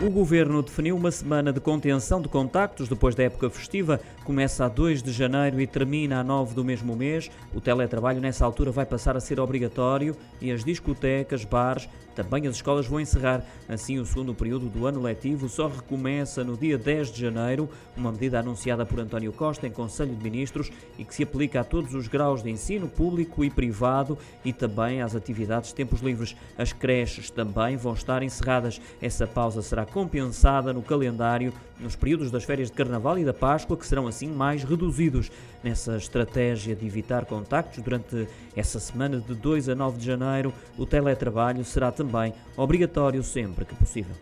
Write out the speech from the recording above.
O governo definiu uma semana de contenção de contactos depois da época festiva. Começa a 2 de janeiro e termina a 9 do mesmo mês. O teletrabalho nessa altura vai passar a ser obrigatório e as discotecas, bares, também as escolas vão encerrar. Assim, o segundo período do ano letivo só recomeça no dia 10 de janeiro, uma medida anunciada por António Costa em Conselho de Ministros e que se aplica a todos os graus de ensino público e privado e também às atividades de tempos livres. As creches também vão estar encerradas. Essa pausa será compensada no calendário nos períodos das férias de Carnaval e da Páscoa, que serão assim mais reduzidos. Nessa estratégia de evitar contactos durante essa semana de 2 a 9 de janeiro, o teletrabalho será também obrigatório sempre que possível.